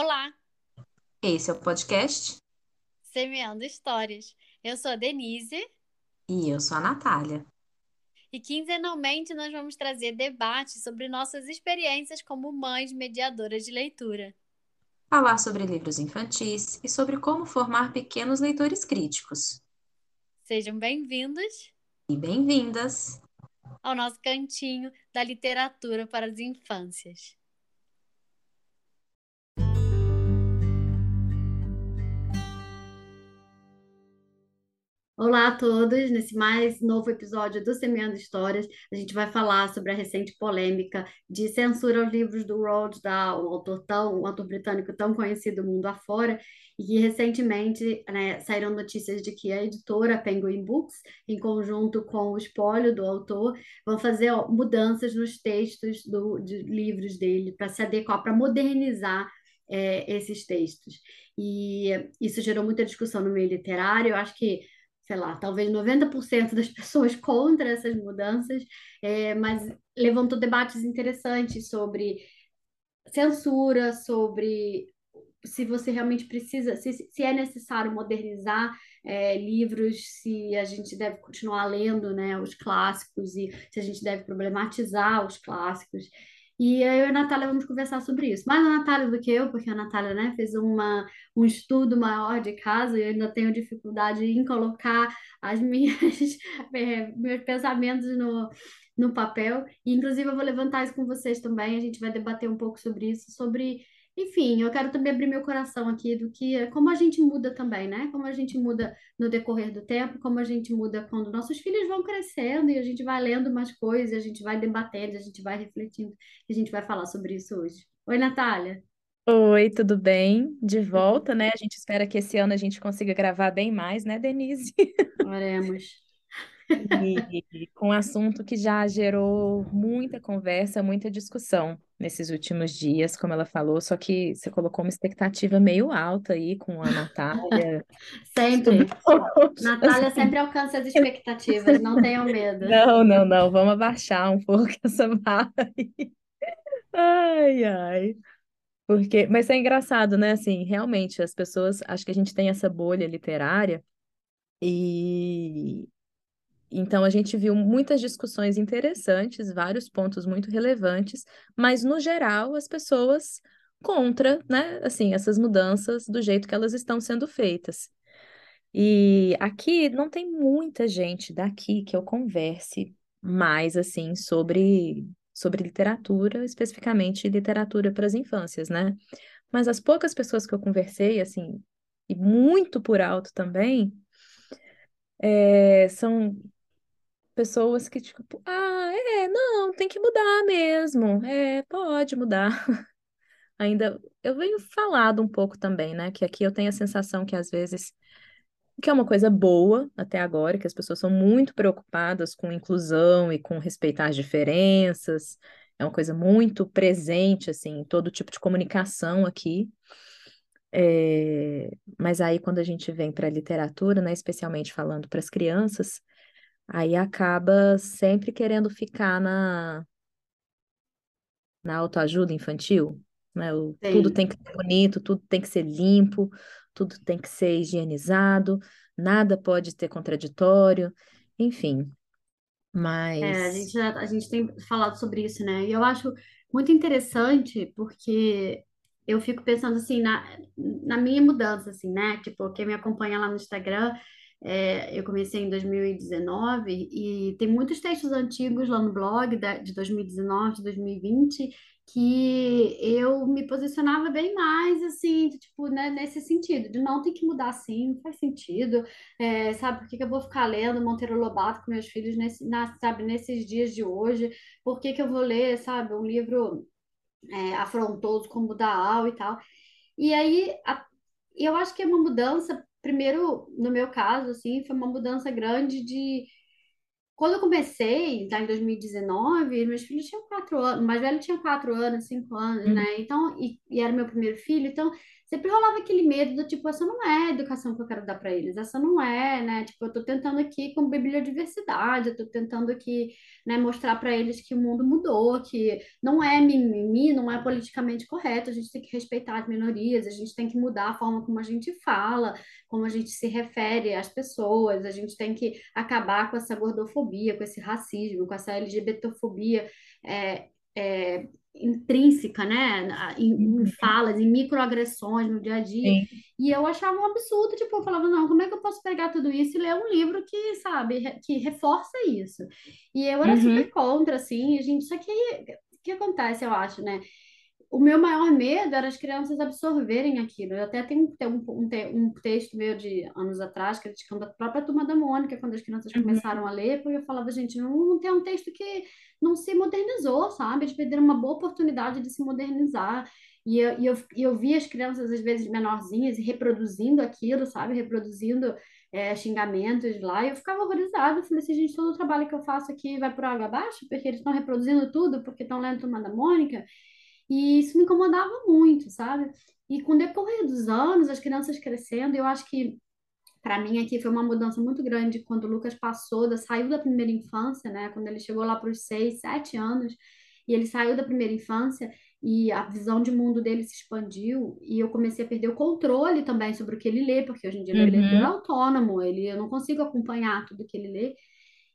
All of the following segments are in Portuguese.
Olá, Esse é o podcast Semeando Histórias. Eu sou a Denise e eu sou a Natália. e quinzenalmente nós vamos trazer debates sobre nossas experiências como mães mediadoras de leitura. Falar sobre livros infantis e sobre como formar pequenos leitores críticos. Sejam bem-vindos E bem-vindas! ao nosso cantinho da literatura para as infâncias. Olá a todos, nesse mais novo episódio do Semeando Histórias, a gente vai falar sobre a recente polêmica de censura aos livros do Roald Dahl, um autor tão, um autor britânico tão conhecido mundo afora, e que recentemente, né, saíram notícias de que a editora Penguin Books, em conjunto com o espólio do autor, vão fazer ó, mudanças nos textos do, de livros dele para se adequar, para modernizar é, esses textos. E isso gerou muita discussão no meio literário, eu acho que sei lá, talvez 90% das pessoas contra essas mudanças, é, mas levantou debates interessantes sobre censura, sobre se você realmente precisa, se, se é necessário modernizar é, livros, se a gente deve continuar lendo, né, os clássicos e se a gente deve problematizar os clássicos. E eu e a Natália vamos conversar sobre isso. Mais a Natália do que eu, porque a Natália, né, fez uma, um estudo maior de casa e eu ainda tenho dificuldade em colocar as minhas, eh, meus pensamentos no, no papel. E, inclusive, eu vou levantar isso com vocês também. A gente vai debater um pouco sobre isso, sobre enfim, eu quero também abrir meu coração aqui do que como a gente muda também, né? Como a gente muda no decorrer do tempo, como a gente muda quando nossos filhos vão crescendo e a gente vai lendo mais coisas, a gente vai debatendo, a gente vai refletindo, e a gente vai falar sobre isso hoje. Oi, Natália. Oi, tudo bem? De volta, né? A gente espera que esse ano a gente consiga gravar bem mais, né, Denise? Oremos. E com um assunto que já gerou muita conversa, muita discussão nesses últimos dias, como ela falou, só que você colocou uma expectativa meio alta aí com a Natália. Sempre. Natália sempre alcança as expectativas, não tenham medo. Não, não, não, vamos abaixar um pouco essa barra aí. Ai, ai. Porque, mas é engraçado, né? Assim, realmente, as pessoas, acho que a gente tem essa bolha literária e então a gente viu muitas discussões interessantes, vários pontos muito relevantes, mas no geral as pessoas contra, né, assim, essas mudanças do jeito que elas estão sendo feitas. E aqui não tem muita gente daqui que eu converse mais assim sobre sobre literatura, especificamente literatura para as infâncias, né? Mas as poucas pessoas que eu conversei, assim, e muito por alto também, é, são pessoas que, tipo, ah, é, não, tem que mudar mesmo, é, pode mudar. Ainda, eu venho falado um pouco também, né, que aqui eu tenho a sensação que às vezes, que é uma coisa boa até agora, que as pessoas são muito preocupadas com inclusão e com respeitar as diferenças, é uma coisa muito presente, assim, em todo tipo de comunicação aqui. É, mas aí, quando a gente vem para a literatura, né, especialmente falando para as crianças, Aí acaba sempre querendo ficar na, na autoajuda infantil, né? O, tudo tem que ser bonito, tudo tem que ser limpo, tudo tem que ser higienizado, nada pode ter contraditório, enfim. É, a Mas gente, já- a gente tem falado sobre isso, né? E eu acho muito interessante porque eu fico pensando assim na, na minha mudança, assim, né? Tipo, quem me acompanha lá no Instagram, é, eu comecei em 2019 e tem muitos textos antigos lá no blog da- de 2019, de 2020, que eu me posicionava bem mais, assim, tipo, né, nesse sentido, de não ter que mudar assim, não faz sentido. É, sabe, por que que eu vou ficar lendo Monteiro Lobato com meus filhos nesse, na, sabe, nesses dias de hoje? Por que que eu vou ler, sabe, um livro é, afrontoso como o da e tal? E aí, a- eu acho que é uma mudança, primeiro, no meu caso, assim, foi uma mudança grande de quando eu comecei, tá, em 2019, meus filhos tinham quatro anos, o mais velho tinha quatro anos, cinco anos, Uhum. né? Então, e, e era meu primeiro filho, então sempre rolava aquele medo do tipo, essa não é a educação que eu quero dar para eles, essa não é, né? Tipo, eu tô tentando aqui com bibliodiversidade, eu tô tentando aqui, né, mostrar para eles que o mundo mudou, que não é mimimi, não é politicamente correto, a gente tem que respeitar as minorias, a gente tem que mudar a forma como a gente fala, como a gente se refere às pessoas, a gente tem que acabar com essa gordofobia, com esse racismo, com essa LGBTfobia. É, é, intrínseca, né, em, em, uhum. falas, em microagressões no dia a dia. Sim. E eu achava um absurdo, tipo, eu falava, não, como é que eu posso pegar tudo isso e ler um livro que, sabe, que reforça isso? E eu era uhum. super contra, assim, a gente, só que o que acontece, eu acho, né? O meu maior medo era as crianças absorverem aquilo. Eu até tenho um, um, um texto meu de anos atrás, criticando a própria turma da Mônica, quando as crianças uhum. começaram a ler, porque eu falava, gente, não, não tem um texto que não se modernizou, sabe? Eles perderam uma boa oportunidade de se modernizar. E eu, e eu, e eu vi as crianças, às vezes, menorzinhas, reproduzindo aquilo, sabe? Reproduzindo é, xingamentos lá, e eu ficava horrorizada. Falei assim, gente, todo o trabalho que eu faço aqui vai por água abaixo, porque eles estão reproduzindo tudo, porque estão lendo Turma da Mônica. E isso me incomodava muito, sabe? E com o decorrer dos anos, as crianças crescendo, eu acho que para mim aqui foi uma mudança muito grande quando o Lucas passou, da, saiu da primeira infância, né? Quando ele chegou lá para os seis, sete anos, e ele saiu da primeira infância e a visão de mundo dele se expandiu e eu comecei a perder o controle também sobre o que ele lê, porque hoje em dia ele é uhum. é leitor autônomo, ele, eu não consigo acompanhar tudo que ele lê.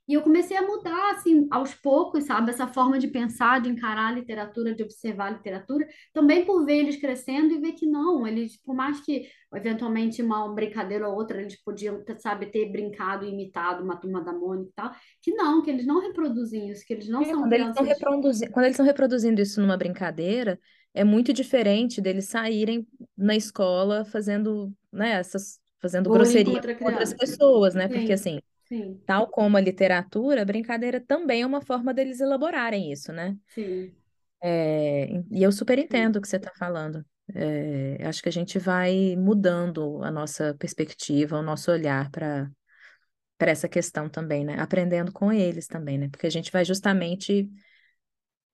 E eu comecei a mudar, assim, aos poucos, sabe? Essa forma de pensar, de encarar a literatura, de observar a literatura, também por ver eles crescendo e ver que não, eles, por mais que eventualmente uma brincadeira ou outra eles podiam, sabe, ter brincado e imitado uma turma da Mônica e tal, que não, que eles não reproduzem isso, que eles não é, são quando eles estão reproduzindo, quando eles estão reproduzindo isso numa brincadeira, é muito diferente deles saírem na escola fazendo, né, essas, fazendo grosseria com outras pessoas, né? Sim. Porque assim, Sim. Tal como a literatura, a brincadeira também é uma forma deles elaborarem isso, né? Sim. É, e eu super entendo o que você está falando. É, acho que a gente vai mudando a nossa perspectiva, o nosso olhar para para essa questão também, né? Aprendendo com eles também, né? Porque a gente vai justamente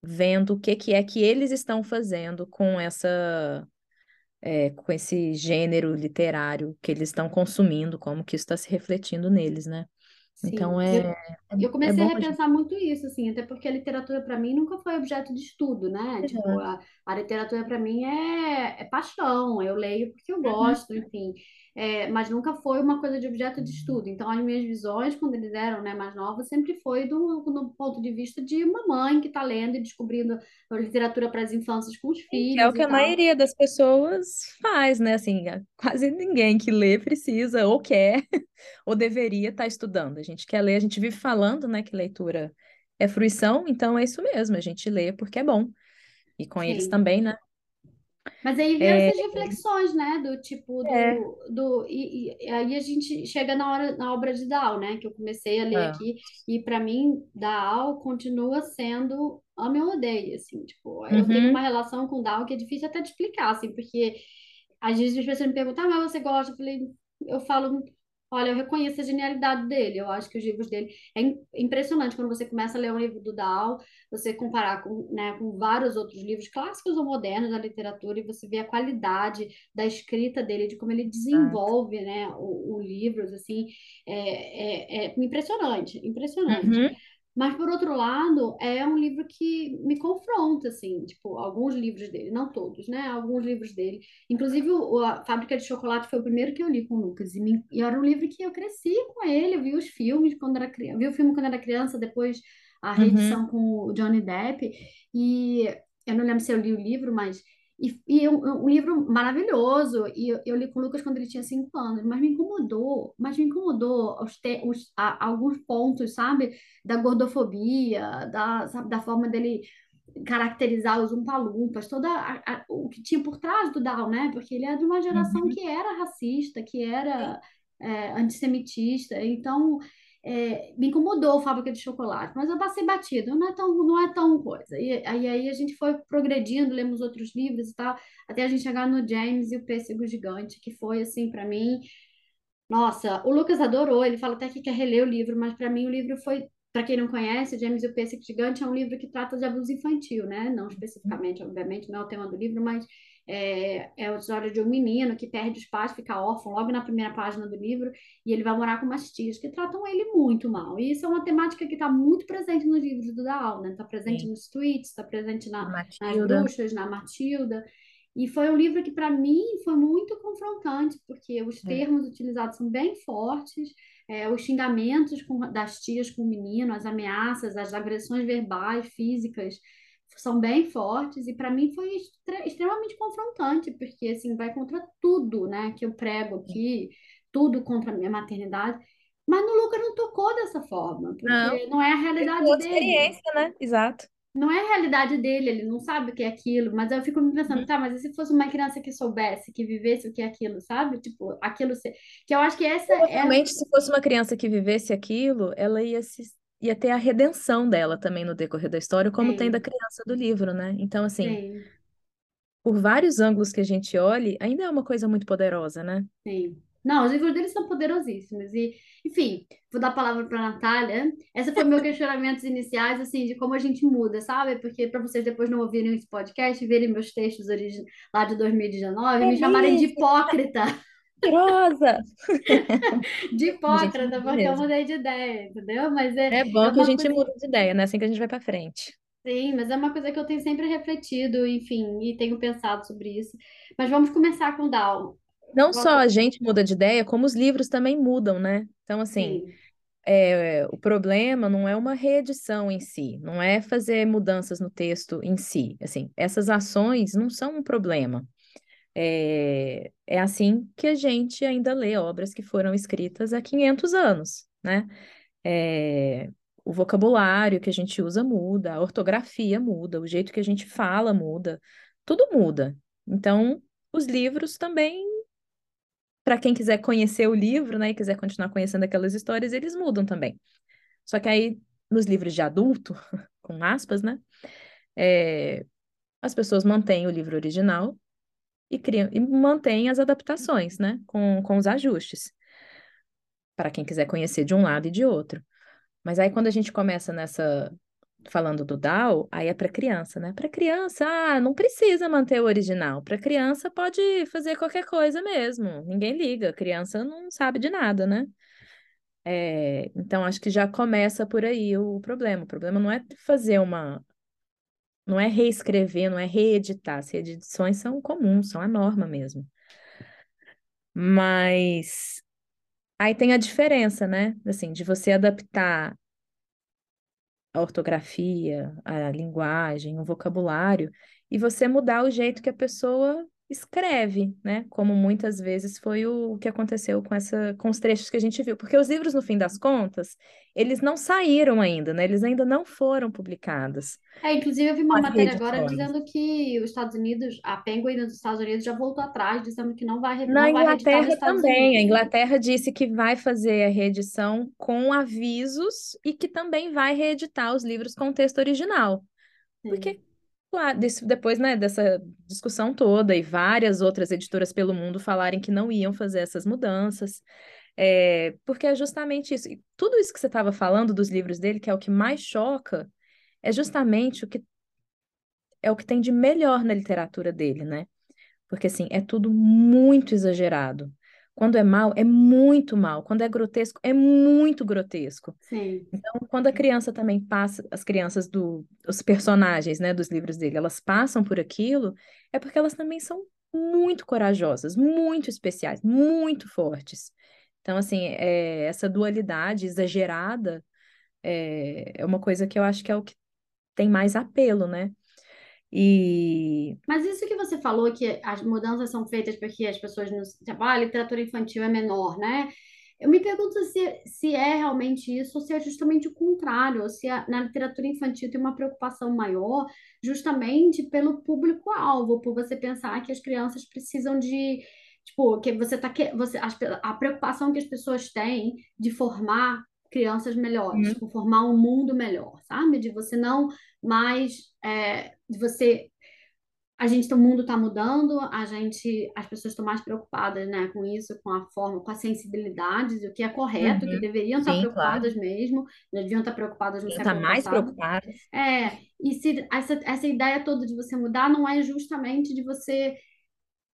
vendo o que, que é que eles estão fazendo com essa é, com esse gênero literário que eles estão consumindo, como que isso está se refletindo neles, né? Então é, eu, é, eu é comecei a bom a gente. repensar muito isso, assim, até porque a literatura para mim nunca foi objeto de estudo, né? Tipo, Uhum. a, a literatura para mim é, é paixão, eu leio porque eu Uhum. gosto, enfim, é, mas nunca foi uma coisa de objeto de estudo. Então, as minhas visões, quando eles eram, né, mais novos, sempre foi do, do ponto de vista de uma mãe que está lendo e descobrindo a literatura para as infâncias com os que é o filhos que a tal. maioria das pessoas faz, né? Assim, quase ninguém que lê precisa ou quer ou deveria estar estudando. A gente quer ler, a gente vive falando, né, que leitura é fruição, então é isso mesmo, a gente lê porque é bom. E com eles Sim. também, né? Mas aí vem É, essas reflexões, né? Do tipo, é, do, do e, e aí a gente chega na hora na obra de Dal, né? Que eu comecei a ler ah, aqui, e para mim, Dal continua sendo amo e odeio, assim, tipo, eu tenho uma uhum, relação com Dal que é difícil até de explicar, assim, porque às vezes as pessoas me perguntam, ah, mas você gosta? Eu falei, eu falo, olha, eu reconheço a genialidade dele. Eu acho que os livros dele é im- impressionante quando você começa a ler um livro do Dal, você comparar com, né, com vários outros livros clássicos ou modernos da literatura e você vê a qualidade da escrita dele, de como ele desenvolve, né, o, o livros, assim, é, é, é impressionante, impressionante. Uhum, Mas, por outro lado, é um livro que me confronta, assim, tipo, alguns livros dele, não todos, né? Alguns livros dele. Inclusive, o, a Fábrica de Chocolate foi o primeiro que eu li com o Lucas, e, me- e era um livro que eu cresci com ele, eu vi os filmes quando era criança, vi o filme quando era criança, depois a uhum, reedição com o Johnny Depp, e eu não lembro se eu li o livro, mas... E, e é um, um livro maravilhoso, e eu, eu li com o Lucas quando ele tinha cinco anos, mas me incomodou, mas me incomodou os te, os, a- alguns pontos, sabe? da gordofobia, da, sabe, da forma dele caracterizar os umpalumpas, toda a- a- o que tinha por trás do Down, né? Porque ele é de uma geração uhum. que era racista, que era é, antissemitista, então é, me incomodou a Fábrica de Chocolate, mas eu passei batido, não é tão, não é tão coisa. E aí, aí a gente foi progredindo, lemos outros livros e tal, até a gente chegar no James e o Pêssego Gigante, que foi assim para mim nossa, o Lucas adorou, ele fala até que quer reler o livro, mas para mim o livro foi, para quem não conhece, James e o Pêssego Gigante é um livro que trata de abuso infantil, né? Não especificamente, obviamente, não é o tema do livro, mas É, é a história de um menino que perde os pais, fica órfão logo na primeira página do livro, e ele vai morar com umas tias que tratam ele muito mal. E isso é uma temática que está muito presente nos livros do Daal, né? Está presente Sim. nos tweets, está presente na, nas bruxas, na Matilda. E foi um livro que, para mim, foi muito confrontante, porque os É. termos utilizados são bem fortes, é, os xingamentos com- das tias com o menino, as ameaças, as agressões verbais, físicas, são bem fortes, e para mim foi extre- extremamente confrontante, porque assim, vai contra tudo, né, que eu prego aqui, tudo contra a minha maternidade. Mas no Luca não tocou dessa forma, porque Não. não é a realidade dele experiência, né? Exato. não é a realidade dele, ele não sabe o que é aquilo, mas eu fico me pensando, Uhum. tá, mas e se fosse uma criança que soubesse, que vivesse o que é aquilo, sabe? Tipo, aquilo se... que eu acho que essa é Provavelmente, se fosse uma criança que vivesse aquilo, ela ia se ia ter a redenção dela também no decorrer da história, como tem Sim. da criança do livro, né? Então, assim, Sim, por vários ângulos que a gente olhe, ainda é uma coisa muito poderosa, né? sim. Não, os livros deles são poderosíssimos. E, enfim, vou dar a palavra para a Natália. Esse foi meu questionamentos iniciais, assim, de como a gente muda, sabe? Porque para vocês depois não ouvirem esse podcast e verem meus textos lá de 2019, me chamarem de hipócrita. Mentirosa! De hipócrita, porque eu mudei de ideia, entendeu? Mas é, É bom é que a gente coisa muda de ideia, né? Assim que a gente vai pra frente. Sim, mas é uma coisa que eu tenho sempre refletido, enfim, e tenho pensado sobre isso. Mas vamos começar com o Down. Não Qual só a gente muda de ideia, como os livros também mudam, né? Então, assim, Sim, é, o problema não é uma reedição em si, não é fazer mudanças no texto em si. Assim, essas ações não são um problema. É, é assim que a gente ainda lê obras que foram escritas há 500 anos, né? É, o vocabulário que a gente usa muda, a ortografia muda, o jeito que a gente fala muda, tudo muda. Então, os livros também, para quem quiser conhecer o livro, né, e quiser continuar conhecendo aquelas histórias, eles mudam também. Só que aí, nos livros de adulto, com aspas, né, é, as pessoas mantêm o livro original e criam e mantêm as adaptações, né, com, com os ajustes, para quem quiser conhecer de um lado e de outro. Mas aí quando a gente começa nessa falando do DAO, aí é para criança, né? Para criança, ah, não precisa manter o original. Para criança pode fazer qualquer coisa mesmo. Ninguém liga. Criança não sabe de nada, né? É, então acho que já começa por aí o problema. O problema não é fazer uma não é reescrever, não é reeditar. As reedições são comuns, são a norma mesmo. Mas aí tem a diferença, né? Assim, de você adaptar a ortografia, a linguagem, o vocabulário, e você mudar o jeito que a pessoa escreve, né? Como muitas vezes foi o que aconteceu com essa, com os trechos que a gente viu. Porque os livros, no fim das contas, eles não saíram ainda, né? Eles ainda não foram publicados. É, inclusive eu vi uma matéria agora dizendo que os Estados Unidos, a Penguin dos Estados Unidos já voltou atrás, dizendo que não vai, Na não vai Inglaterra Estados também. A Unidos. Inglaterra disse que vai fazer a reedição com avisos e que também vai reeditar os livros com o texto original. Porque, Sim. Claro, depois, né, dessa discussão toda e várias outras editoras pelo mundo falarem que não iam fazer essas mudanças, é, porque é justamente isso. E tudo isso que você estava falando dos livros dele, que é o que mais choca, é justamente o que é o que tem de melhor na literatura dele, né? Porque, assim, é tudo muito exagerado. Quando é mal, é muito mal. Quando é grotesco, é muito grotesco. Sim. Então, quando a criança também passa, as crianças do, os personagens, né, dos livros dele, elas passam por aquilo, é porque elas também são muito corajosas, muito especiais, muito fortes. Então, assim, é, essa dualidade exagerada é, é uma coisa que eu acho que é o que tem mais apelo, né? E Mas isso que você falou, que as mudanças são feitas porque as pessoas não. Tipo, ah, a literatura infantil é menor, né? Eu me pergunto se, se é realmente isso ou se é justamente o contrário, ou se a- na literatura infantil tem uma preocupação maior justamente pelo público-alvo, por você pensar que as crianças precisam de. Tipo, que você tá. que- Você, as a preocupação que as pessoas têm de formar crianças melhores, Uhum. tipo, formar um mundo melhor, sabe? De você não mais. é, você a gente, o mundo está mudando, a gente, as pessoas estão mais preocupadas, né, com isso, com a forma, com a sensibilidade, o que é correto, que Uhum. deveriam estar Sim, preocupadas mesmo, já deviam estar preocupadas no Quem tá século mais passado. preocupada. É, e se essa, essa ideia toda de você mudar não é justamente de você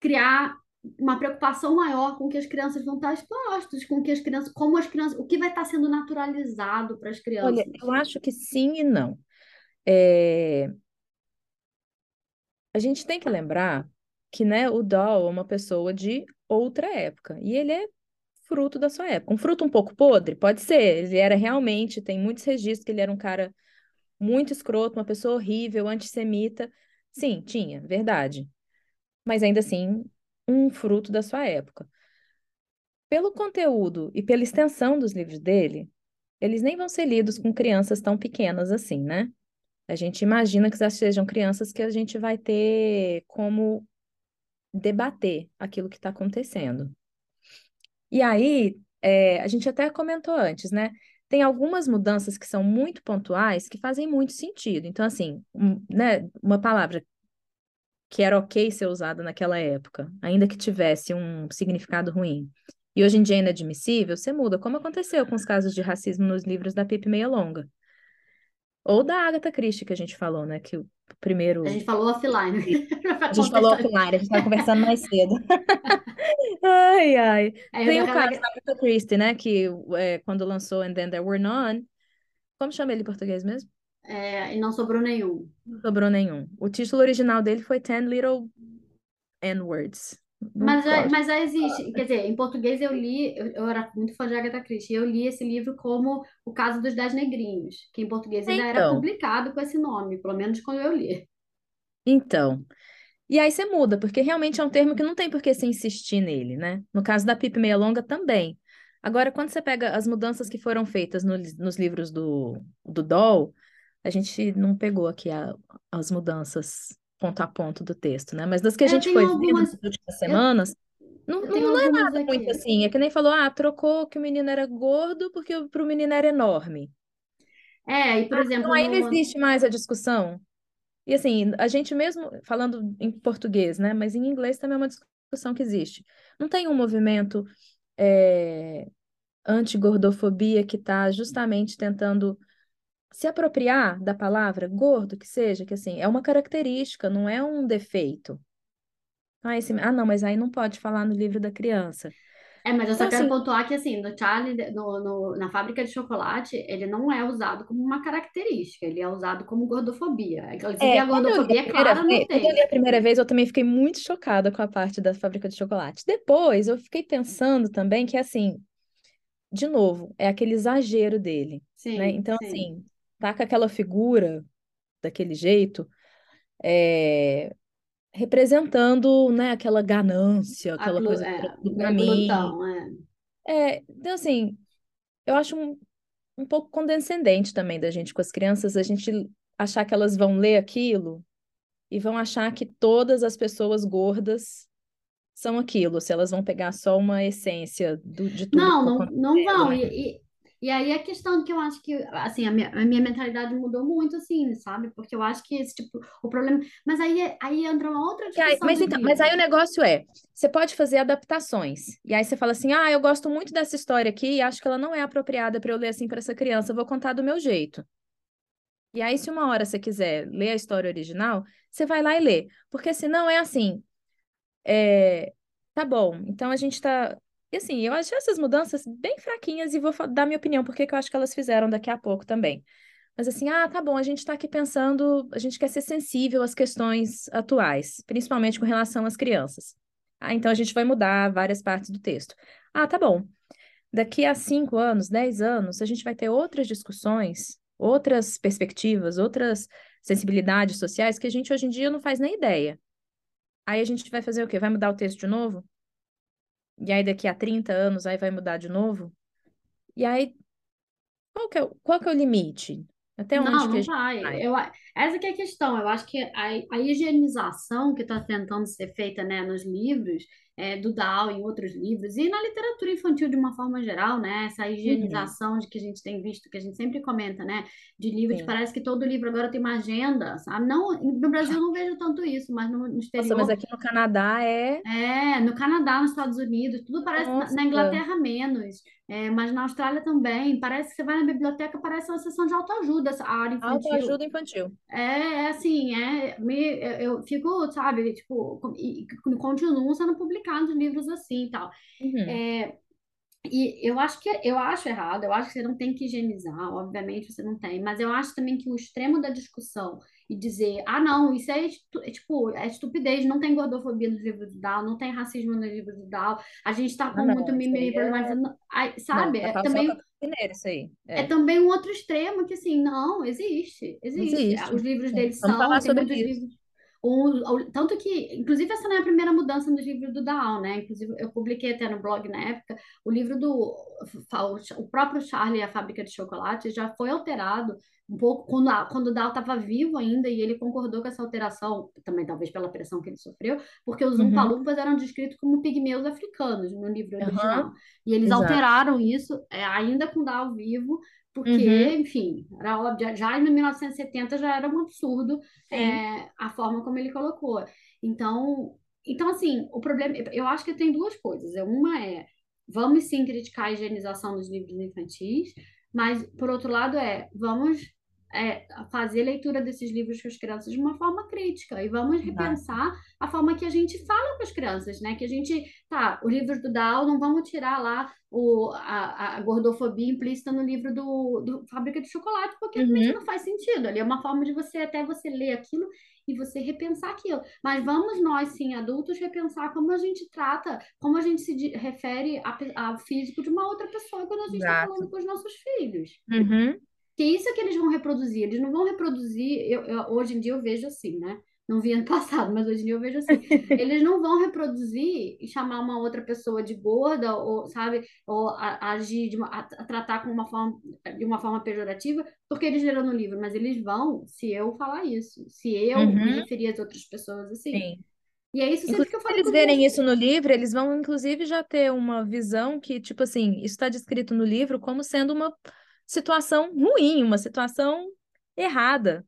criar uma preocupação maior com que as crianças vão estar expostas, com que as crianças, como as crianças, o que vai estar sendo naturalizado para as crianças. Olha, eu acho que sim e não. É... A gente tem que lembrar que, né, o Doll é uma pessoa de outra época e ele é fruto da sua época. Um fruto um pouco podre, pode ser. Ele era realmente, tem muitos registros que ele era um cara muito escroto, uma pessoa horrível, antissemita. Sim, tinha, verdade. Mas ainda assim, um fruto da sua época. Pelo conteúdo e pela extensão dos livros dele, eles nem vão ser lidos com crianças tão pequenas assim, né? A gente imagina que sejam crianças que a gente vai ter como debater aquilo que está acontecendo. E aí, é, a gente até comentou antes, né? Tem algumas mudanças que são muito pontuais que fazem muito sentido. Então, assim, um, né, uma palavra que era ok ser usada naquela época, ainda que tivesse um significado ruim, e hoje em dia é inadmissível, você muda, como aconteceu com os casos de racismo nos livros da Pip Meia Longa. Ou da Agatha Christie, que a gente falou, né? Que o primeiro. A gente falou offline. a gente falou offline, a gente estava conversando mais cedo. ai, ai. Aí Tem o caso da Agatha Christie, né? Que é, quando lançou And Then There Were None. Como chama ele em português mesmo? É, e não sobrou nenhum. Não sobrou nenhum. O título original dele foi Ten Little N-Words. Mas já, mas já existe, quer dizer, em português eu li, eu, eu era muito fã de Agatha Christie, eu li esse livro como O Caso dos Dez Negrinhos, que em português ainda era Então, publicado com esse nome, pelo menos quando eu li. então. E aí você muda, porque realmente é um termo que não tem por que se insistir nele, né? No caso da Pipe Meia Longa também. Agora, quando você pega as mudanças que foram feitas no- nos livros do, do Doll, a gente não pegou aqui a- as mudanças ponto a ponto do texto, né? Mas das que a Eu gente foi vendo algumas, nas últimas semanas, não, eu não, tenho não é nada muito aqui. assim. É que nem falou, ah, trocou que o menino era gordo porque para o menino era enorme. É, e por Ah, então exemplo, aí não existe mais a discussão. E assim, a gente mesmo, falando em português, né? Mas em inglês também é uma discussão que existe. Não tem um movimento é, anti-gordofobia que está justamente tentando se apropriar da palavra gordo, que seja, que assim, é uma característica, não é um defeito. Ah, esse... ah, não, mas aí não pode falar no livro da criança. É, mas eu só Então, quero assim, pontuar que, assim, no Charlie, no, no- na fábrica de chocolate, ele não é usado como uma característica, ele é usado como gordofobia. Inclusive, é, a li a gordofobia primeira clara no vez, quando eu li a texto. primeira vez, eu também fiquei muito chocada com a parte da fábrica de chocolate. Depois, eu fiquei pensando também que, assim, de novo, é aquele exagero dele, né? Sim, Então, sim. assim, tá com aquela figura daquele jeito, é, representando, né, aquela ganância, aquela coisa é, pra mim. glutão, é. É, então, assim, eu acho um, um pouco condescendente também da gente com as crianças, a gente achar que elas vão ler aquilo e vão achar que todas as pessoas gordas são aquilo, se elas vão pegar só uma essência do- de tudo Não, está não, não vão. e, e aí a questão que eu acho que, assim, a minha, a minha mentalidade mudou muito, assim, sabe? Porque eu acho que esse tipo, o problema... Mas aí, aí entra uma outra discussão mas então, mas aí o negócio é, você pode fazer adaptações. E aí você fala assim: "Ah, eu gosto muito dessa história aqui e acho que ela não é apropriada para eu ler assim para essa criança, eu vou contar do meu jeito". E aí se uma hora você quiser ler a história original, você vai lá e lê, porque senão é assim, é, tá bom. Então a gente tá e assim, eu achei essas mudanças bem fraquinhas e vou dar minha opinião porque que eu acho que elas fizeram daqui a pouco também. Mas assim, ah, tá bom, a gente está aqui pensando, a gente quer ser sensível às questões atuais, principalmente com relação às crianças. Ah, então a gente vai mudar várias partes do texto. Ah, tá bom. Daqui a cinco anos, dez anos, a gente vai ter outras discussões, outras perspectivas, outras sensibilidades sociais que a gente hoje em dia não faz nem ideia. Aí a gente vai fazer o quê? Vai mudar o texto de novo? E aí daqui a 30 anos aí vai mudar de novo? E aí, qual que é, o- qual que é o limite? Até onde Não, que a não gente vai. vai? Eu, a- essa que é a questão. Eu acho que a, a higienização que está tentando ser feita, né, nos livros, é, do Dow em outros livros, e na literatura infantil de uma forma geral, né? Essa Uhum. higienização de que a gente tem visto, que a gente sempre comenta, né? De livros, Sim. parece que todo livro agora tem uma agenda, sabe? Não, no Brasil eu não vejo tanto isso, mas no, no Nossa, exterior. mas aqui no Canadá é. É, no Canadá, nos Estados Unidos, tudo parece, na, Nossa. na Inglaterra menos, é, mas na Austrália também. Parece que você vai na biblioteca, parece uma sessão de autoajuda, essa área infantil. Autoajuda infantil. É, é assim, é, me, eu, fico, sabe, tipo, e, e continuam sendo publicados livros assim e tal. Uhum. É, e eu acho que eu acho errado, eu acho que você não tem que higienizar, obviamente você não tem, mas eu acho também que o extremo da discussão e dizer, ah, não, isso é, é, tipo, é estupidez, não tem gordofobia nos livros do Dow, não tem racismo nos livros do Dow, a gente tá com não, muito mimimi é- Ai, sabe? Não, É também isso aí. é É. também um outro extremo que, assim, não, existe, existe. Existe. Os livros Sim. deles Vamos são, falar tem sobre livros. O- tanto que, inclusive, essa não é a primeira mudança nos livros do Down, né? Inclusive, eu publiquei até no blog na época, o livro do o próprio Charlie e a Fábrica de Chocolate já foi alterado um pouco quando, a, quando o Dow estava vivo ainda e ele concordou com essa alteração, também talvez pela pressão que ele sofreu, porque os Uhum. Umpa-Lumpas eram descritos como pigmeus africanos no livro original. E eles Exato. alteraram isso, é, ainda com o Dow vivo, porque, Uhum. enfim, era óbvio, já em 1970 já era um absurdo é, a forma como ele colocou. Então, então, assim, o problema, eu acho que tem duas coisas. É, Uma é, vamos sim criticar a higienização dos livros infantis, mas, por outro lado, é, vamos é, fazer leitura desses livros com as crianças de uma forma crítica e vamos repensar a forma que a gente fala com as crianças, né? Que a gente, tá, os livros do Dow, não vamos tirar lá o, a, a gordofobia implícita no livro do, do Fábrica de Chocolate, porque realmente Uhum. não faz sentido. Ali é uma forma de você, até você ler aquilo e você repensar aquilo. Mas vamos nós, sim, adultos, repensar como a gente trata, como a gente se refere ao físico de uma outra pessoa quando a gente está falando com os nossos filhos. Uhum. Que isso é que eles vão reproduzir. Eles não vão reproduzir. Eu, eu- hoje em dia eu vejo assim, né? Não vi ano passado, mas hoje em dia eu vejo assim. Eles não vão reproduzir e chamar uma outra pessoa de gorda, ou, sabe, ou a- agir, de uma, a, a tratar com uma forma, de uma forma pejorativa, porque eles leram no livro, mas eles vão se eu falar isso, se eu me Uhum. referir às outras pessoas assim. Sim. E é isso sempre Inclusive, que eu se falo eles verem isso no livro, eles vão, inclusive, já ter uma visão que, tipo assim, isso está descrito no livro como sendo uma situação ruim, uma situação errada.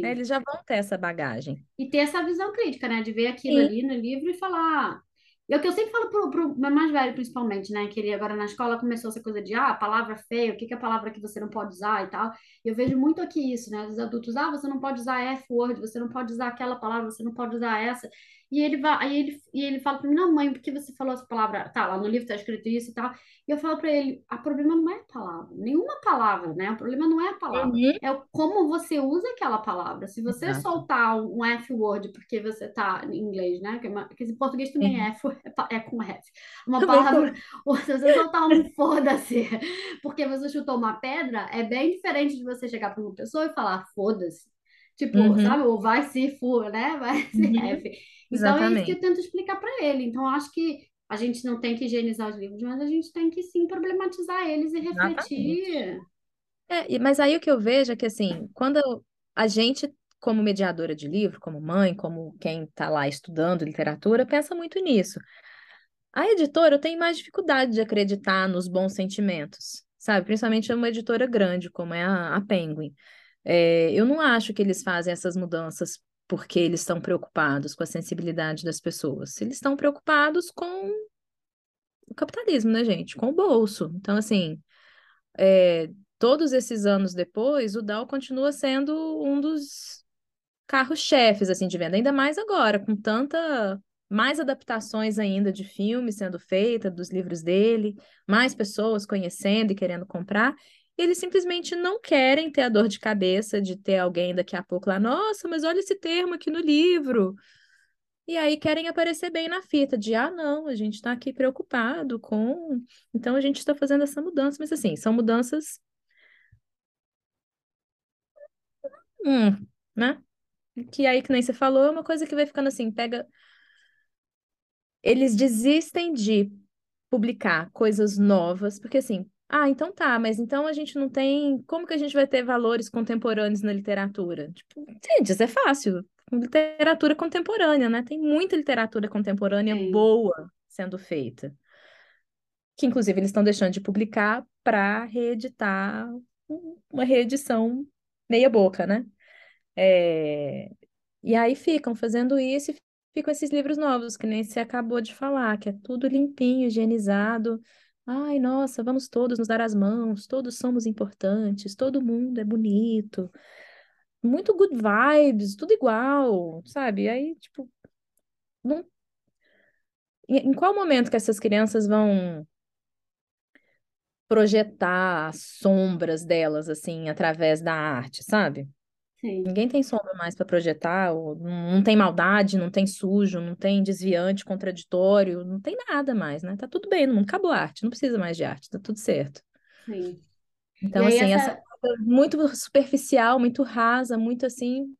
né? Eles já vão ter essa bagagem. E ter essa visão crítica, né? De ver aquilo Sim. ali no livro e falar. É o que eu sempre falo pro, pro meu mais velho, principalmente, né? Que ele agora na escola começou essa coisa de, ah, palavra feia, o que que é a palavra que você não pode usar e tal. E eu vejo muito aqui isso, né? Os adultos, ah, você não pode usar F-word, você não pode usar aquela palavra, você não pode usar essa. E ele vai, aí ele, e ele fala pra mim, não, mãe, por que você falou essa palavra? Tá, lá no livro tá escrito isso e tal. E eu falo pra ele, o problema não é a palavra, nenhuma palavra, né? O problema não é a palavra. Uhum. É como você usa aquela palavra. Se você Exato. soltar um F-word porque você tá em inglês, né? Que, é uma- que em português também é F, é é com F. Uma palavra. Ou se você soltar um foda-se porque você chutou uma pedra, é bem diferente de você chegar para uma pessoa e falar foda-se. Tipo, Uhum. sabe? Ou vai se for, né? Vai se Uhum. F. Então é isso que eu Exatamente. tento explicar para ele. Então acho que a gente não tem que higienizar os livros, mas a gente tem que sim problematizar eles e Exatamente. refletir. É, mas aí o que eu vejo é que, assim, quando a gente, como mediadora de livro, como mãe, como quem está lá estudando literatura, pensa muito nisso. A editora, tenho mais dificuldade de acreditar nos bons sentimentos, sabe? Principalmente uma editora grande, como é a, a Penguin. É, eu não acho que eles fazem essas mudanças porque eles estão preocupados com a sensibilidade das pessoas. Eles estão preocupados com o capitalismo, né, gente? Com o bolso. Então, assim, é, todos esses anos depois, o Dow continua sendo um dos carros-chefes, assim, de venda. Ainda mais agora, com tanta... Mais adaptações ainda de filmes sendo feitas, dos livros dele, mais pessoas conhecendo e querendo comprar. Eles simplesmente não querem ter a dor de cabeça de ter alguém daqui a pouco lá, nossa, mas olha esse termo aqui no livro. E aí querem aparecer bem na fita, de ah, não, a gente está aqui preocupado com. Então a gente está fazendo essa mudança, mas assim, são mudanças. Hum, né? Que aí, que nem você falou, é uma coisa que vai ficando assim, pega. Eles desistem de publicar coisas novas, porque assim, ah, então tá, mas então a gente não tem. Como que a gente vai ter valores contemporâneos na literatura? Tipo, gente, isso é fácil. Literatura contemporânea, né? Tem muita literatura contemporânea Sim. boa, sendo feita. Que, inclusive, eles estão deixando de publicar para reeditar uma reedição meia-boca, né? É... E aí ficam fazendo isso e ficam esses livros novos, que nem você acabou de falar, que é tudo limpinho, higienizado. Ai, nossa, vamos todos nos dar as mãos, todos somos importantes, todo mundo é bonito. Muito good vibes, tudo igual, sabe? Aí, tipo, não... em qual momento que essas crianças vão projetar as sombras delas, assim, através da arte, sabe? Sim. Ninguém tem sombra mais para projetar, não não tem maldade, não tem sujo, não tem desviante, contraditório, não tem nada mais, né? Tá tudo bem mundo, acabou a arte, não precisa mais de arte, tá tudo certo. Sim. Então, assim, essa- essa coisa muito superficial, muito rasa, muito assim,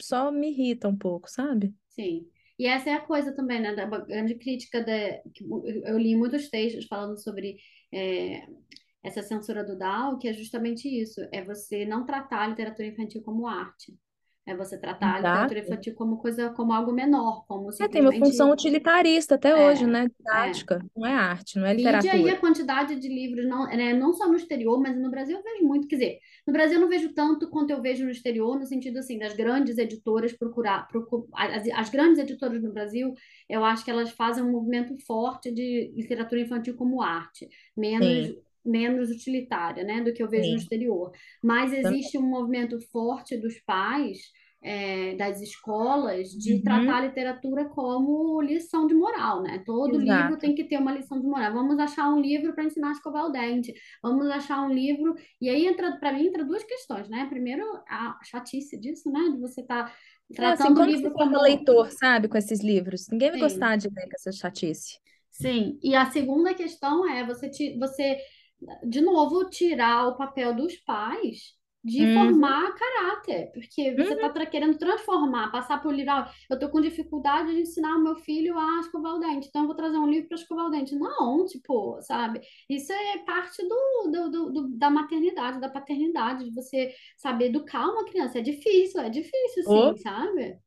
só me irrita um pouco, sabe? Sim. E essa é a coisa também, né? Da grande crítica da, eu li muitos textos falando sobre é, essa censura do Dow, que é justamente isso, é você não tratar a literatura infantil como arte. É você tratar a literatura Exato. infantil como coisa, como algo menor, como É, tem uma simplesmente função utilitarista até hoje, É, né? é. Didática, não é arte, não é Mídia e a literatura. quantidade de livros, não, né, não só no exterior, mas no Brasil eu vejo muito. Quer dizer, no Brasil eu não vejo tanto quanto eu vejo no exterior, no sentido assim, das grandes editoras procurar. procu- as, as grandes editoras no Brasil, eu acho que elas fazem um movimento forte de literatura infantil como arte, menos. Sim. Menos utilitária, né, do que eu vejo no Sim. exterior. Mas existe um movimento forte dos pais, é, das escolas, de Uhum. tratar a literatura como lição de moral, né? Todo livro Exato. tem que ter uma lição de moral. Vamos achar um livro para ensinar a escovar o dente. Vamos achar um livro. E aí entra, para mim, entra duas questões, né? Primeiro, a chatice disso, né? De você estar É, assim, tratando o como livro se forma como. leitor, sabe, com esses livros? Ninguém vai Sim. gostar de ler com essa chatice. Sim, e a segunda questão é você, ti- você de novo, tirar o papel dos pais de Uhum. formar caráter, porque você Uhum. está querendo transformar, passar por livro. Ah, eu estou com dificuldade de ensinar o meu filho a escovar o dente, então eu vou trazer um livro para escovar o dente. Não, tipo, sabe? Isso é parte do, do, do- do- da maternidade, da paternidade, de você saber educar uma criança. É difícil, é difícil, Oh. sim, sabe?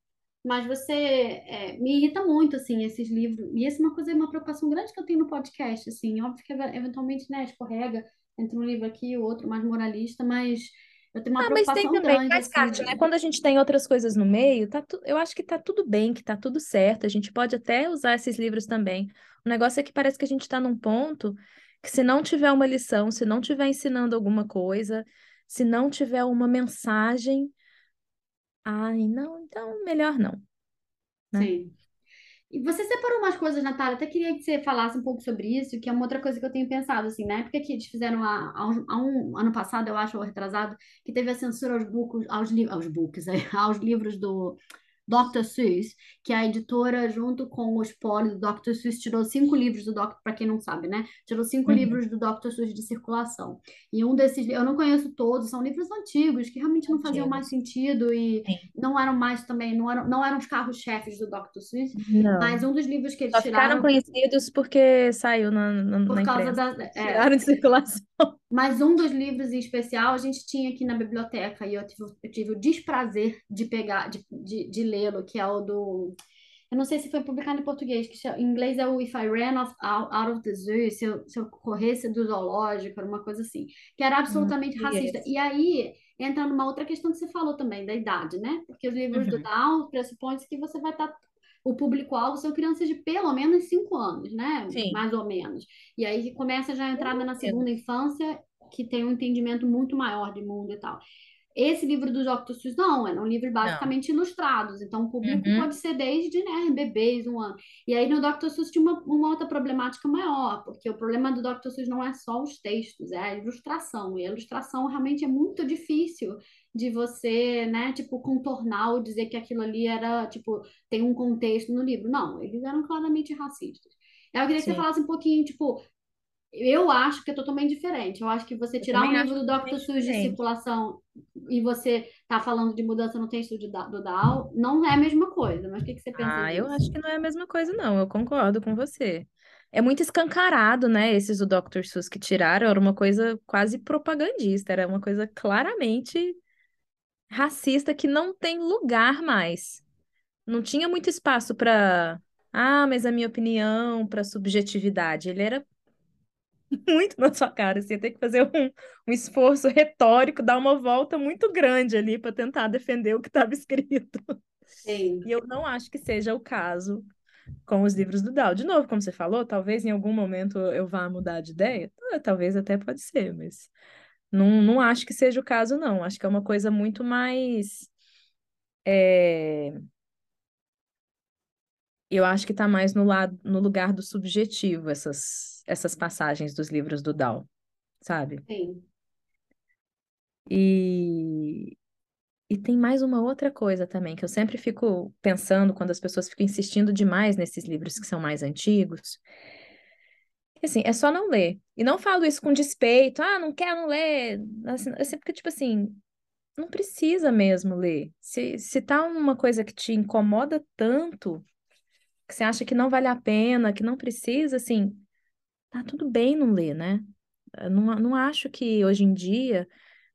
Mas você é, me irrita muito, assim, esses livros. E essa é uma coisa, uma preocupação grande que eu tenho no podcast, assim. Óbvio que eventualmente, né, escorrega entre um livro aqui e o outro mais moralista, mas eu tenho uma Ah, mas tem preocupação também, grande, faz assim, parte, de- né? Quando a gente tem outras coisas no meio, tá tu... eu acho que tá tudo bem, que tá tudo certo. A gente pode até usar esses livros também. O negócio é que parece que a gente tá num ponto que se não tiver uma lição, se não tiver ensinando alguma coisa, se não tiver uma mensagem, ai, não, então melhor não, né? Sim. E você separou umas coisas, Natália, até queria que você falasse um pouco sobre isso, que é uma outra coisa que eu tenho pensado, assim, na época que eles fizeram há, um, um ano passado, eu acho, ou retrasado, que teve a censura aos books, aos, li- aos books, aos livros do Dr. Seuss, que a editora, junto com o espólio do Dr. Seuss, tirou cinco livros do Dr. para quem não sabe, né? Tirou cinco Uhum. livros do Dr. Seuss de circulação. E um desses, eu não conheço todos, são livros antigos, que realmente não faziam mais sentido e Sim. não eram mais também, não eram, não eram os carros-chefes do Dr. Seuss, Não. mas um dos livros que eles Só ficaram tiraram conhecidos porque saiu na, na, por na causa da. é, Tiraram de circulação. Mas um dos livros em especial a gente tinha aqui na biblioteca e eu tive, eu tive o desprazer de pegar, de, de, de lê-lo, que é o do. Eu não sei se foi publicado em português, que chama- em inglês é o If I Ran off, out, out of the Zoo, se eu, se eu corresse do zoológico, era uma coisa assim, que era absolutamente Hum, racista. esse. E aí entra numa outra questão que você falou também, da idade, né? Porque os livros do Uhum. Down pressupõe que você vai estar. O público-alvo são crianças de pelo menos cinco anos, né? Sim. Mais ou menos. E aí começa já a entrada na segunda infância, que tem um entendimento muito maior de mundo e tal. Esse livro dos Octosus não, eram livros Não. basicamente ilustrados, então o público Uhum. pode ser desde, né, bebês, um ano. E aí no. Seuss tinha uma, uma outra problemática maior, porque o problema do. Seuss não é só os textos, é a ilustração, e a ilustração realmente é muito difícil de você, né, tipo, contornar ou dizer que aquilo ali era, tipo, tem um contexto no livro. Não, eles eram claramente racistas. Eu queria que você falasse um pouquinho, tipo, eu acho que é totalmente diferente. Eu acho que você Eu tirar um livro do Dr. Seuss de circulação e você tá falando de mudança no texto de, do Dow, não é a mesma coisa. Mas o que que você pensa Ah, eu disso? acho que não é a mesma coisa, não. Eu concordo com você. É muito escancarado, né? Esses do Dr. Seuss que tiraram, era uma coisa quase propagandista, era uma coisa claramente racista que não tem lugar mais. Não tinha muito espaço para Ah, mas a minha opinião para subjetividade, ele era muito na sua cara, você ia ter que fazer um, um esforço retórico, dar uma volta muito grande ali para tentar defender o que estava escrito. Sim. E eu não acho que seja o caso com os livros do Dow. De novo, como você falou, talvez em algum momento eu vá mudar de ideia. Ah, Talvez até pode ser, mas não, não acho que seja o caso, não. Acho que é uma coisa muito mais. é, Eu acho que está mais no lado, no lugar do subjetivo, essas, essas passagens dos livros do Dow, sabe? Sim. E, e tem mais uma outra coisa também, que eu sempre fico pensando quando as pessoas ficam insistindo demais nesses livros que são mais antigos. Assim, é só não ler. E não falo isso com despeito, ah, não quero não ler. Assim, assim, porque, tipo assim, não precisa mesmo ler. Se, se tá uma coisa que te incomoda tanto, que você acha que não vale a pena, que não precisa, assim, tá tudo bem não ler, né? Eu não, não acho que hoje em dia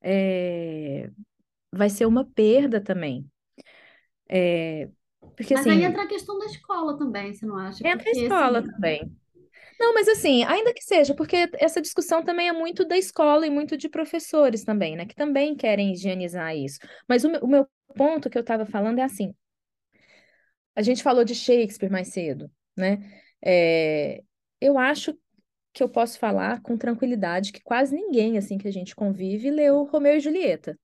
é, vai ser uma perda também. É, porque, Mas aí assim, entra a questão da escola também, você não acha? entra a Porque, escola assim, também. Não, mas assim, ainda que seja, porque essa discussão também é muito da escola e muito de professores também, né? Que também querem higienizar isso. Mas o meu, o meu ponto que eu estava falando é assim: a gente falou de Shakespeare mais cedo, né? É, eu acho que eu posso falar com tranquilidade que quase ninguém, assim, que a gente convive, leu Romeu e Julieta.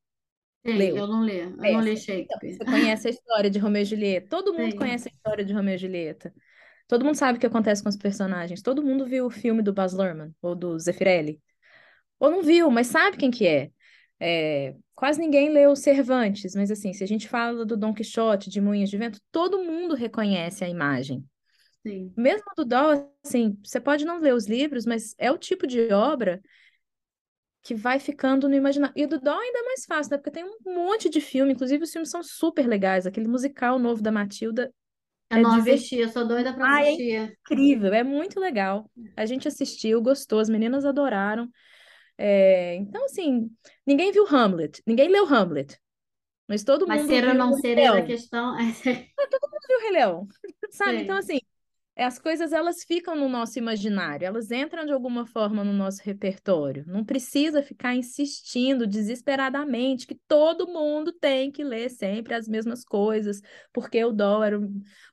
Leu. eu não li, eu não li Conhece. Então, Shakespeare. você conhece a história de Romeu e Julieta. Todo mundo conhece a história de Romeu e Julieta. Todo mundo sabe o que acontece com os personagens. Todo mundo viu o filme do Baz Luhrmann ou do Zeffirelli. Ou não viu, mas sabe quem que é. É, quase ninguém leu Cervantes, mas assim, se a gente fala do Dom Quixote, de Moinhos de Vento, todo mundo reconhece a imagem. Sim. Mesmo do Dó, assim, você pode não ler os livros, mas é o tipo de obra que vai ficando no imaginário. E do Dó ainda é mais fácil, né? Porque tem um monte de filme, inclusive os filmes são super legais. Aquele musical novo da Matilda Eu é não divertido. assisti, eu sou doida pra é assistir. incrível, é muito legal. A gente assistiu, gostou, as meninas adoraram. É, então, assim, ninguém viu Hamlet, ninguém leu Hamlet, mas todo Mas mundo ser ou não ser Rei é a Leão. questão. Todo mundo viu o Rei Leão, sabe? Então, Sim. assim, é, as coisas elas ficam no nosso imaginário, elas entram de alguma forma no nosso repertório. Não precisa ficar insistindo desesperadamente que todo mundo tem que ler sempre as mesmas coisas, porque o Dó era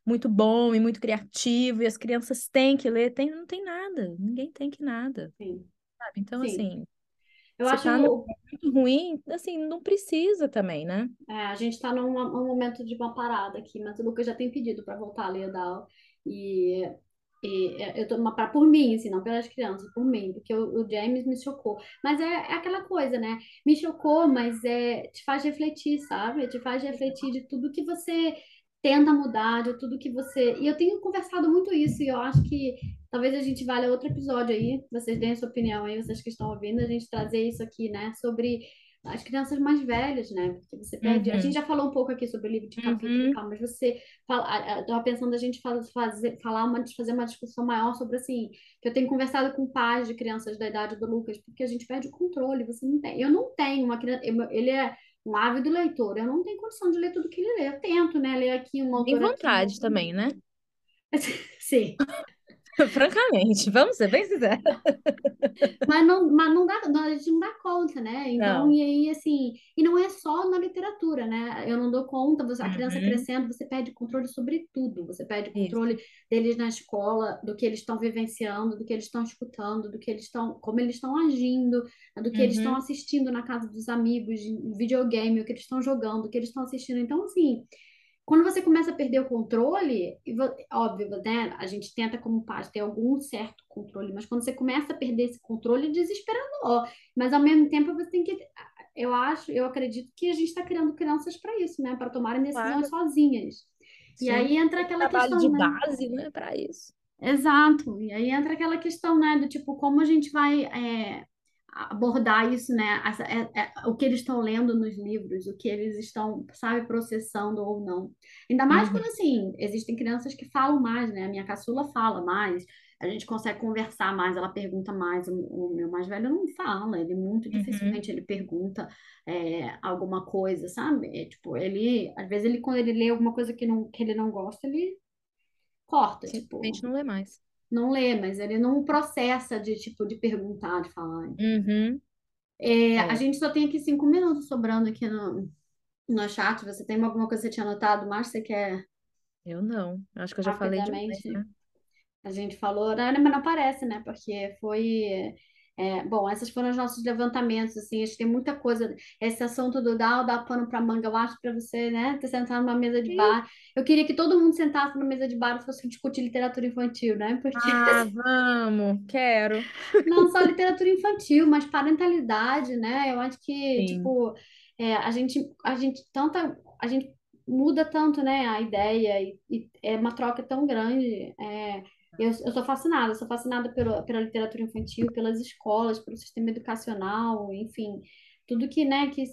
muito bom e muito criativo e as crianças têm que ler. Tem, não tem nada, ninguém tem que nada, Sim. sabe? Então, Sim. assim, Eu se acho tá momento ruim, assim, não precisa também, né? É, a gente está num, momento de uma parada aqui, mas o Lucas já tem pedido para voltar a ler Dal. E, e é, eu estou numa parada por mim, assim, não pelas crianças, por mim, porque o, o James me chocou. Mas é, é aquela coisa, né? Me chocou, mas é, te faz refletir, sabe? Te faz refletir de tudo que você tenta mudar, de tudo que você. E eu tenho conversado muito isso, e eu acho que talvez a gente valha outro episódio aí, vocês deem a sua opinião aí, vocês que estão ouvindo, a gente trazer isso aqui, né? Sobre as crianças mais velhas, né? Porque você perde. A Uhum. gente já falou um pouco aqui sobre o livro de capítulo e Uhum. tal, mas você fala, eu tava pensando a gente faz- fazer, falar uma, fazer uma discussão maior sobre assim, que eu tenho conversado com pais de crianças da idade do Lucas, porque a gente perde o controle, você não tem. Eu não tenho uma criança, ele é um ávido leitor, eu não tenho condição de ler tudo que ele lê. Eu tento, né? Ler aqui um Tem autor aqui, um vontade outro também, né? Sim. Francamente, vamos ser bem sinceros. Mas não, mas não dá, a gente não dá conta, né? Então, Não. e aí, assim, e não é só na literatura, né? Eu não dou conta, você- a criança Uhum. crescendo, você perde controle sobre tudo. Você perde Isso. controle deles na escola, do que eles estão vivenciando, do que eles estão escutando, do que eles estão, como eles estão agindo, do que eles estão Uhum. assistindo na casa dos amigos, videogame, o que eles estão jogando, o que eles estão assistindo. Então, assim, quando você começa a perder o controle, e óbvio, né? A gente tenta, como pais, ter algum certo controle, mas quando você começa a perder esse controle, é desesperador. Mas ao mesmo tempo você tem que. Eu acho, eu acredito que a gente está criando crianças para isso, né? Para tomarem decisões Claro. sozinhas. E Sim. aí entra aquela Trabalho questão, de né? base, né, para isso. Exato. E aí entra aquela questão, né, do tipo, como a gente vai é, abordar isso, né? Essa- é- é- o que eles estão lendo nos livros, o que eles estão, sabe, processando ou não. Ainda mais Uhum. quando, assim, existem crianças que falam mais, né? A minha caçula fala mais, a gente consegue conversar mais, ela pergunta mais. O, o meu mais velho não fala, ele muito Uhum. dificilmente ele pergunta é, alguma coisa, sabe? É, tipo, ele, às vezes ele, quando ele lê alguma coisa que, não, que ele não gosta, ele corta, tipo, Simplesmente não lê mais. Não lê, mas ele não processa de tipo de perguntar, de falar. Uhum. É, a É. gente só tem aqui cinco minutos sobrando aqui no, no chat. Você tem alguma coisa que você tinha anotado, Márcio? Você quer Eu não. Acho que eu já falei demais, né? A gente falou, né, mas não parece, né? Porque foi. É, bom, esses foram os nossos levantamentos, assim, acho que tem muita coisa. Esse assunto do Dow dá pano para manga, eu acho, para você, né, ter sentado numa mesa de bar. Eu queria que todo mundo sentasse numa mesa de bar e fosse discutir literatura infantil, né? Porque Ah, vamos, quero. não só literatura infantil, mas parentalidade, né? Eu acho que, Sim. tipo, é, a gente, a gente tanta, a gente muda tanto, né, a ideia e, e é uma troca tão grande. É, eu, eu sou fascinada, sou fascinada pela, pela literatura infantil, pelas escolas, pelo sistema educacional, enfim, tudo que, né, que,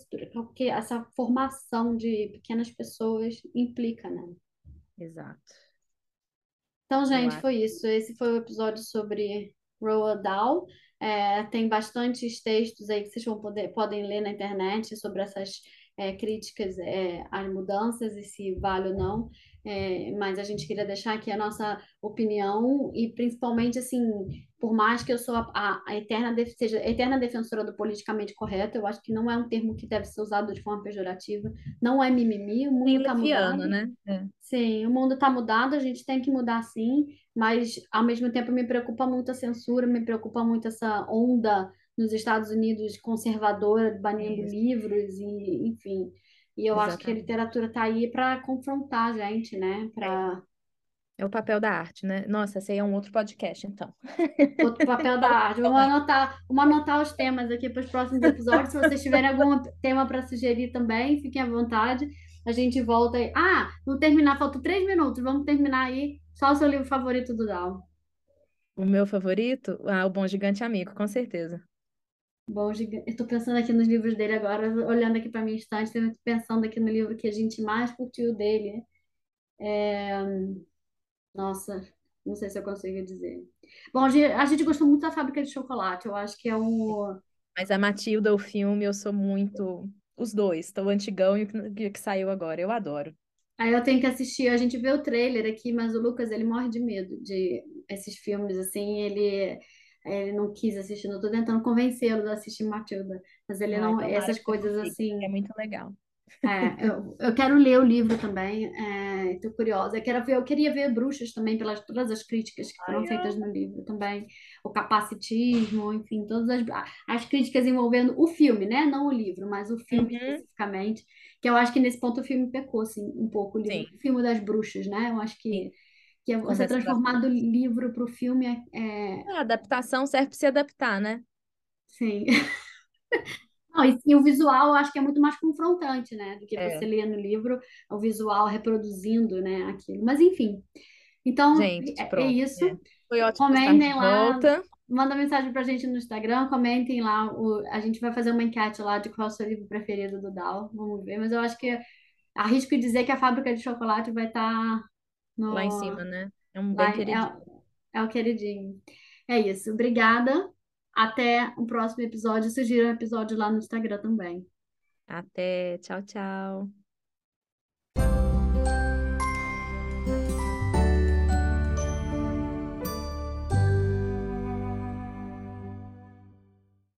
que essa formação de pequenas pessoas implica, né? Exato. Então, gente, foi isso. Esse foi o episódio sobre Roald Dahl. É, tem bastantes textos aí que vocês vão poder, podem ler na internet sobre essas é, críticas é, às mudanças e se vale ou não. É, mas a gente queria deixar aqui a nossa opinião e principalmente assim, por mais que eu sou a, a- eterna seja a eterna defensora do politicamente correto, eu acho que não é um termo que deve ser usado de forma pejorativa. Não é mimimi, o mundo está mudado. né? É. Sim, o mundo está mudado, a gente tem que mudar sim, mas ao mesmo tempo me preocupa muito a censura, me preocupa muito essa onda nos Estados Unidos conservadora, banindo Isso. livros e enfim. E eu acho que a Exatamente. literatura está aí para confrontar a gente, né? Para É o papel da arte, né? Nossa, esse aí é um outro podcast, então. outro papel da arte. Vamos anotar, vamos anotar os temas aqui para os próximos episódios. Se vocês tiverem algum tema para sugerir também, fiquem à vontade. A gente volta aí. Ah, vamos terminar, faltam três minutos. Vamos terminar aí. Só o seu livro favorito do Dal. O meu favorito? Ah, O Bom Gigante Amigo, com certeza. Bom, giga- eu tô pensando aqui nos livros dele agora, olhando aqui para minha estante, pensando aqui no livro que a gente mais curtiu dele. É, Nossa, não sei se eu consigo dizer. Bom, a gente, a gente gostou muito da Fábrica de Chocolate. Eu acho que é um. Mas a Matilda, o filme, eu sou muito. Os dois, o antigão e o que que saiu agora. Eu adoro. Aí eu tenho que assistir. A gente vê o trailer aqui, mas o Lucas ele morre de medo de esses filmes assim. Ele, ele não quis assistir. Eu tô tentando convencê-lo a assistir Matilda, mas ele Ai, não. tomara Essas coisas assim. É muito legal. É, eu, eu quero ler o livro também, é, tô curiosa. Eu quero ver, eu queria ver Bruxas também, pelas todas as críticas que foram Ai, feitas no livro também, o capacitismo, enfim, todas as, as críticas envolvendo o filme, né? Não o livro, mas o filme Uhum. especificamente, que eu acho que nesse ponto o filme pecou, assim, um pouco, o livro, o filme das bruxas, né? Eu acho que, sim. Que Com você transformar do livro para o filme é, é- A adaptação serve para se adaptar, né? sim. Não, e, e o visual eu acho que é muito mais confrontante, né? Do que É. você ler no livro, o visual reproduzindo, né, aquilo. Mas enfim. Então, Gente, é, é pronto. isso. É. Foi ótimo estar Comentem lá, volta. manda mensagem pra gente no Instagram, comentem lá. O, a gente vai fazer uma enquete lá de qual é o seu livro preferido do Dal. Vamos ver. Mas eu acho que arrisco dizer que a Fábrica de Chocolate vai estar Lá em no. cima, né? É um bem em- queridinho. é, é o queridinho. É isso. Obrigada. Até o próximo episódio. Sugira um episódio lá no Instagram também. Até. Tchau, tchau.